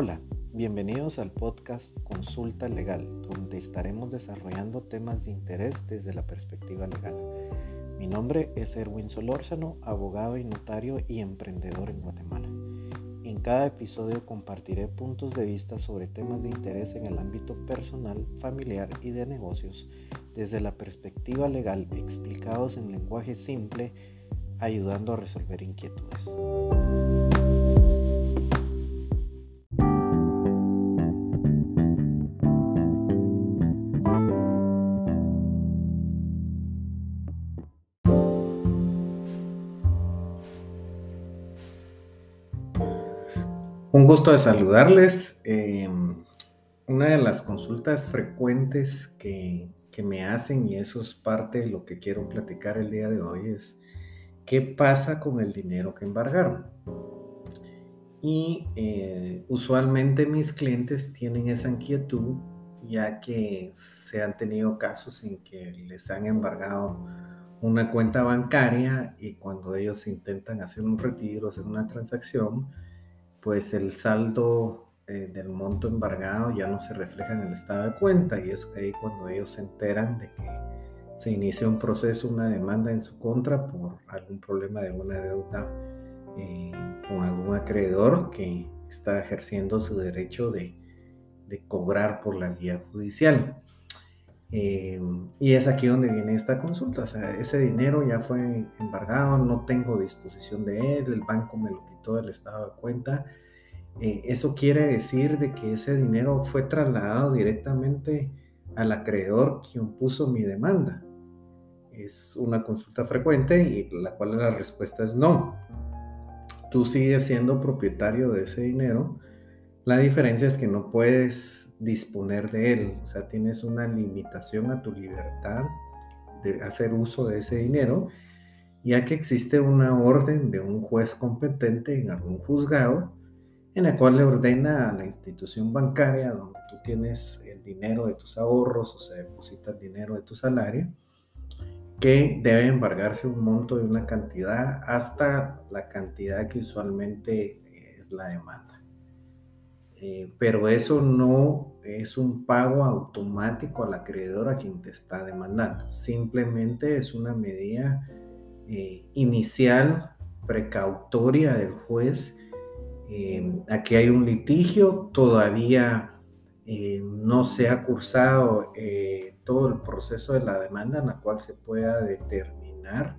Hola, bienvenidos al podcast Consulta Legal, donde estaremos desarrollando temas de interés desde la perspectiva legal. Mi nombre es Erwin Solórzano, abogado y notario y emprendedor en Guatemala. En cada episodio compartiré puntos de vista sobre temas de interés en el ámbito personal, familiar y de negocios desde la perspectiva legal explicados en lenguaje simple, ayudando a resolver inquietudes. Gusto de saludarles. Em, una de las consultas frecuentes que, me hacen, y eso es parte de lo que quiero platicar el día de hoy, es qué pasa con el dinero que embargaron. Y eh, usualmente mis clientes tienen esa inquietud ya que se han tenido casos en que les han embargado una cuenta bancaria y cuando ellos intentan hacer un retiro, hacer una transacción, pues el saldo eh, del monto embargado ya no se refleja en el estado de cuenta y es ahí cuando ellos se enteran de que se inició un proceso, una demanda en su contra por algún problema de una deuda eh, con algún acreedor que está ejerciendo su derecho de, cobrar por la vía judicial. Eh, y es aquí donde viene esta consulta. O sea, ese dinero ya fue embargado, no tengo disposición de él, el banco me lo quitó del estado de cuenta. Eh, eso quiere decir de que ese dinero fue trasladado directamente al acreedor quien puso mi demanda. Es una consulta frecuente y la cual la respuesta es no. Tú sigues siendo propietario de ese dinero. La diferencia es que no puedes disponer de él. O sea, tienes una limitación a tu libertad de hacer uso de ese dinero, ya que existe una orden de un juez competente en algún juzgado en la cual le ordena a la institución bancaria donde tú tienes el dinero de tus ahorros o se deposita el dinero de tu salario, que debe embargarse un monto de una cantidad hasta la cantidad que usualmente es la demanda. Eh, pero eso no es un pago automático al acreedor a quien te está demandando. Simplemente es una medida eh, inicial, precautoria del juez eh, aquí hay un litigio, todavía eh, no se ha cursado eh, todo el proceso de la demanda en la cual se pueda determinar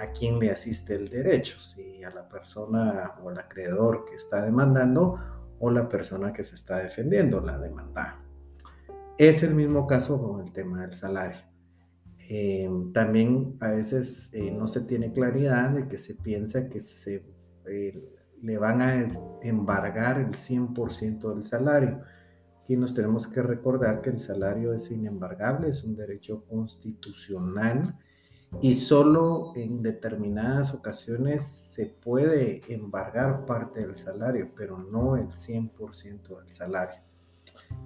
a quién le asiste el derecho, si a la persona o al acreedor que está demandando o la persona que se está defendiendo la demanda. Es el mismo caso con el tema del salario. también a veces no se tiene claridad de que se piensa que se, le van a embargar el 100% del salario. Aquí nos tenemos que recordar que el salario es inembargable, es un derecho constitucional y solo en determinadas ocasiones se puede embargar parte del salario, pero no el 100% del salario.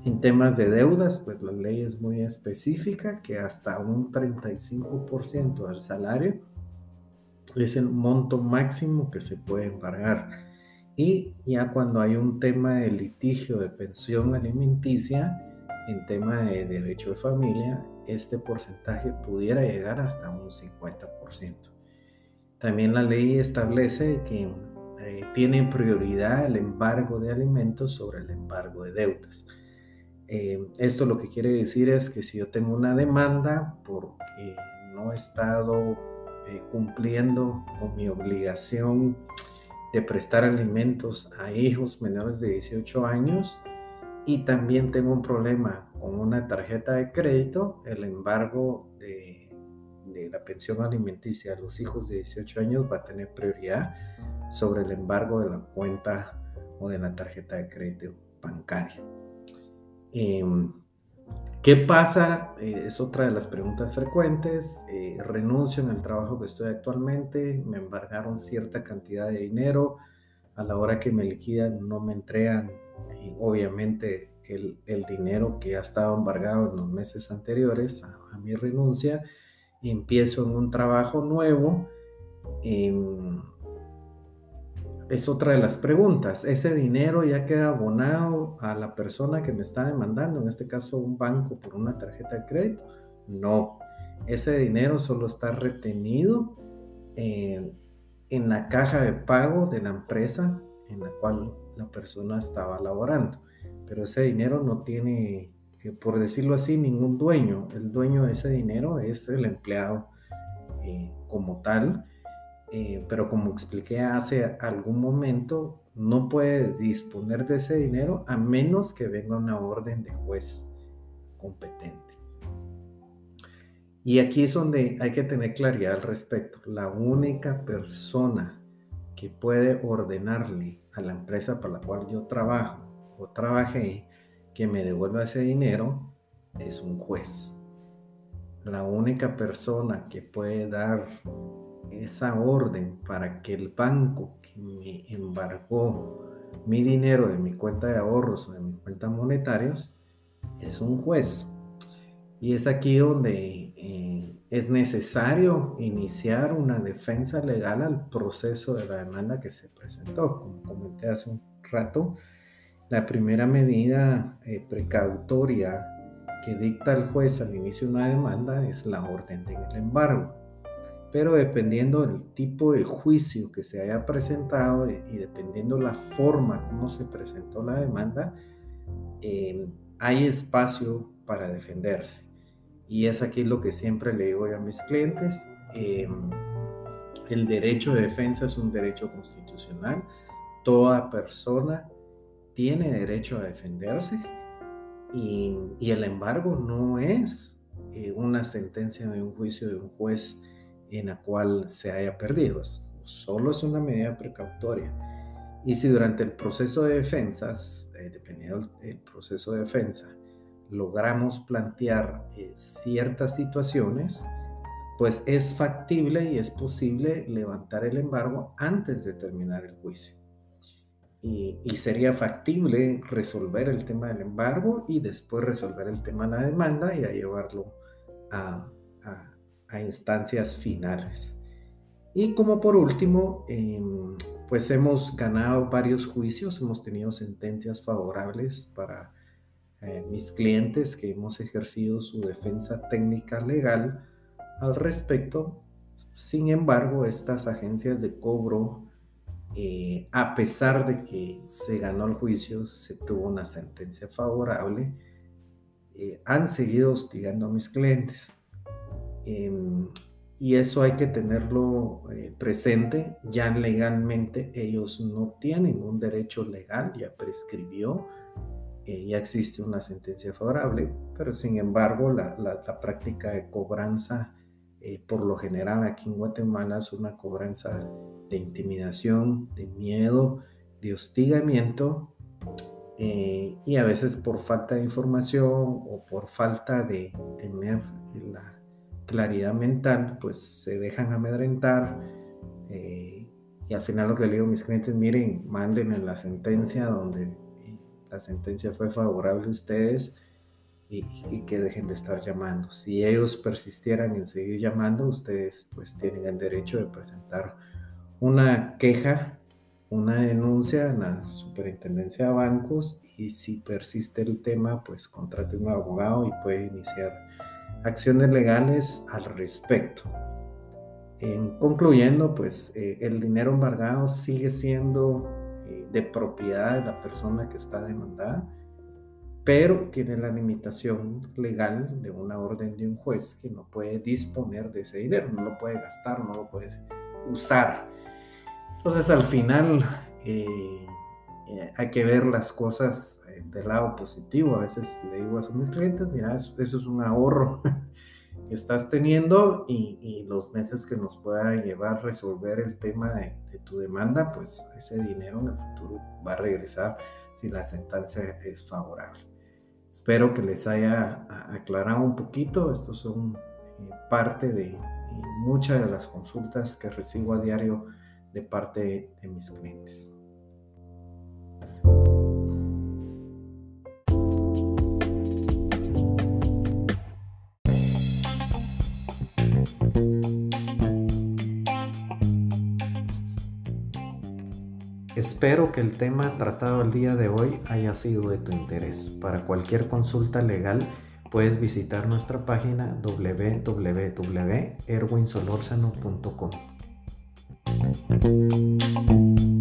En temas de deudas, pues la ley es muy específica que hasta un 35% del salario es el monto máximo que se puede embargar. Y ya cuando hay un tema de litigio de pensión alimenticia, en tema de derecho de familia, este porcentaje pudiera llegar hasta un 50%. También la ley establece que eh, tiene prioridad el embargo de alimentos sobre el embargo de deudas. Eh, esto lo que quiere decir es que si yo tengo una demanda porque no he estado eh, cumpliendo con mi obligación de prestar alimentos a hijos menores de 18 años y también tengo un problema con una tarjeta de crédito, el embargo de, de, la pensión alimenticia a los hijos de 18 años va a tener prioridad sobre el embargo de la cuenta o de la tarjeta de crédito bancaria. Em, ¿Qué pasa? Eh, es otra de las preguntas frecuentes. Eh, renuncio en el trabajo que estoy actualmente, me embargaron cierta cantidad de dinero, a la hora que me liquidan no me entregan eh, obviamente el, dinero que ha estado embargado en los meses anteriores a, mi renuncia, empiezo en un trabajo nuevo. Em, es otra de las preguntas. ¿Ese dinero ya queda abonado a la persona que me está demandando, en este caso un banco por una tarjeta de crédito? No, ese dinero solo está retenido en, en la caja de pago de la empresa en la cual la persona estaba laborando. Pero ese dinero no tiene, eh, por decirlo así, ningún dueño. El dueño de ese dinero es el empleado eh, como tal eh, pero como expliqué hace algún momento, no puede disponer de ese dinero a menos que venga una orden de juez competente. Y aquí es donde hay que tener claridad al respecto. La única persona que puede ordenarle a la empresa para la cual yo trabajo o trabajé que me devuelva ese dinero es un juez. La única persona que puede dar esa orden para que el banco que me embargó mi dinero de mi cuenta de ahorros o de mi cuenta monetarios es un juez. Y es aquí donde eh, es necesario iniciar una defensa legal al proceso de la demanda que se presentó. Como comenté hace un rato, la primera medida eh, precautoria que dicta el juez al inicio de una demanda es la orden del embargo pero dependiendo del tipo de juicio que se haya presentado y dependiendo la forma como se presentó la demanda, eh, hay espacio para defenderse. Y es aquí lo que siempre le digo a mis clientes. Eh, el derecho de defensa es un derecho constitucional. Toda persona tiene derecho a defenderse y, el embargo no es eh, una sentencia de un juicio de un juez en la cual se haya perdido. Solo es una medida precautoria. Y si durante el proceso de defensa, eh, dependiendo del proceso de defensa, logramos plantear eh, ciertas situaciones, pues es factible y es posible levantar el embargo antes de terminar el juicio. Y, sería factible resolver el tema del embargo y después resolver el tema de la demanda y llevarlo a, a instancias finales. Y como por último, em, pues hemos ganado varios juicios, hemos tenido sentencias favorables para eh, mis clientes que hemos ejercido su defensa técnica legal al respecto. Sin embargo, estas agencias de cobro, eh, a pesar de que se ganó el juicio, se tuvo una sentencia favorable, eh, han seguido hostigando a mis clientes. Em, y eso hay que tenerlo eh, presente. Ya legalmente ellos no tienen un derecho legal, ya prescribió, eh, ya existe una sentencia favorable, pero sin embargo la, la, práctica de cobranza, eh, por lo general aquí en Guatemala es una cobranza de intimidación, de miedo, de hostigamiento. y a veces por falta de información o por falta de tener la, claridad mental, pues se dejan amedrentar. Eh, y al final lo que le digo a mis clientes, miren, manden en la sentencia donde eh, la sentencia fue favorable a ustedes y, que dejen de estar llamando. Si ellos persistieran en seguir llamando, ustedes pues tienen el derecho de presentar una queja, una denuncia en la superintendencia de bancos y si persiste el tema, pues contrate un abogado y puede iniciar acciones legales al respecto. En concluyendo, pues eh, el dinero embargado sigue siendo de propiedad de la persona que está demandada, pero tiene la limitación legal de una orden de un juez que no puede disponer de ese dinero, no lo puede gastar, no lo puede usar. Entonces al final eh, hay que ver las cosas del lado positivo. A veces le digo a mis clientes, mira, eso, es un ahorro que estás teniendo y, los meses que nos pueda llevar resolver el tema de, tu demanda, pues ese dinero en el futuro va a regresar si la sentencia es favorable. Espero que les haya aclarado un poquito. Estos son eh, parte de eh, muchas de las consultas que recibo a diario de parte de mis clientes. Espero que el tema tratado el día de hoy haya sido de tu interés. Para cualquier consulta legal puedes visitar nuestra página www.erwinsolorzano.com.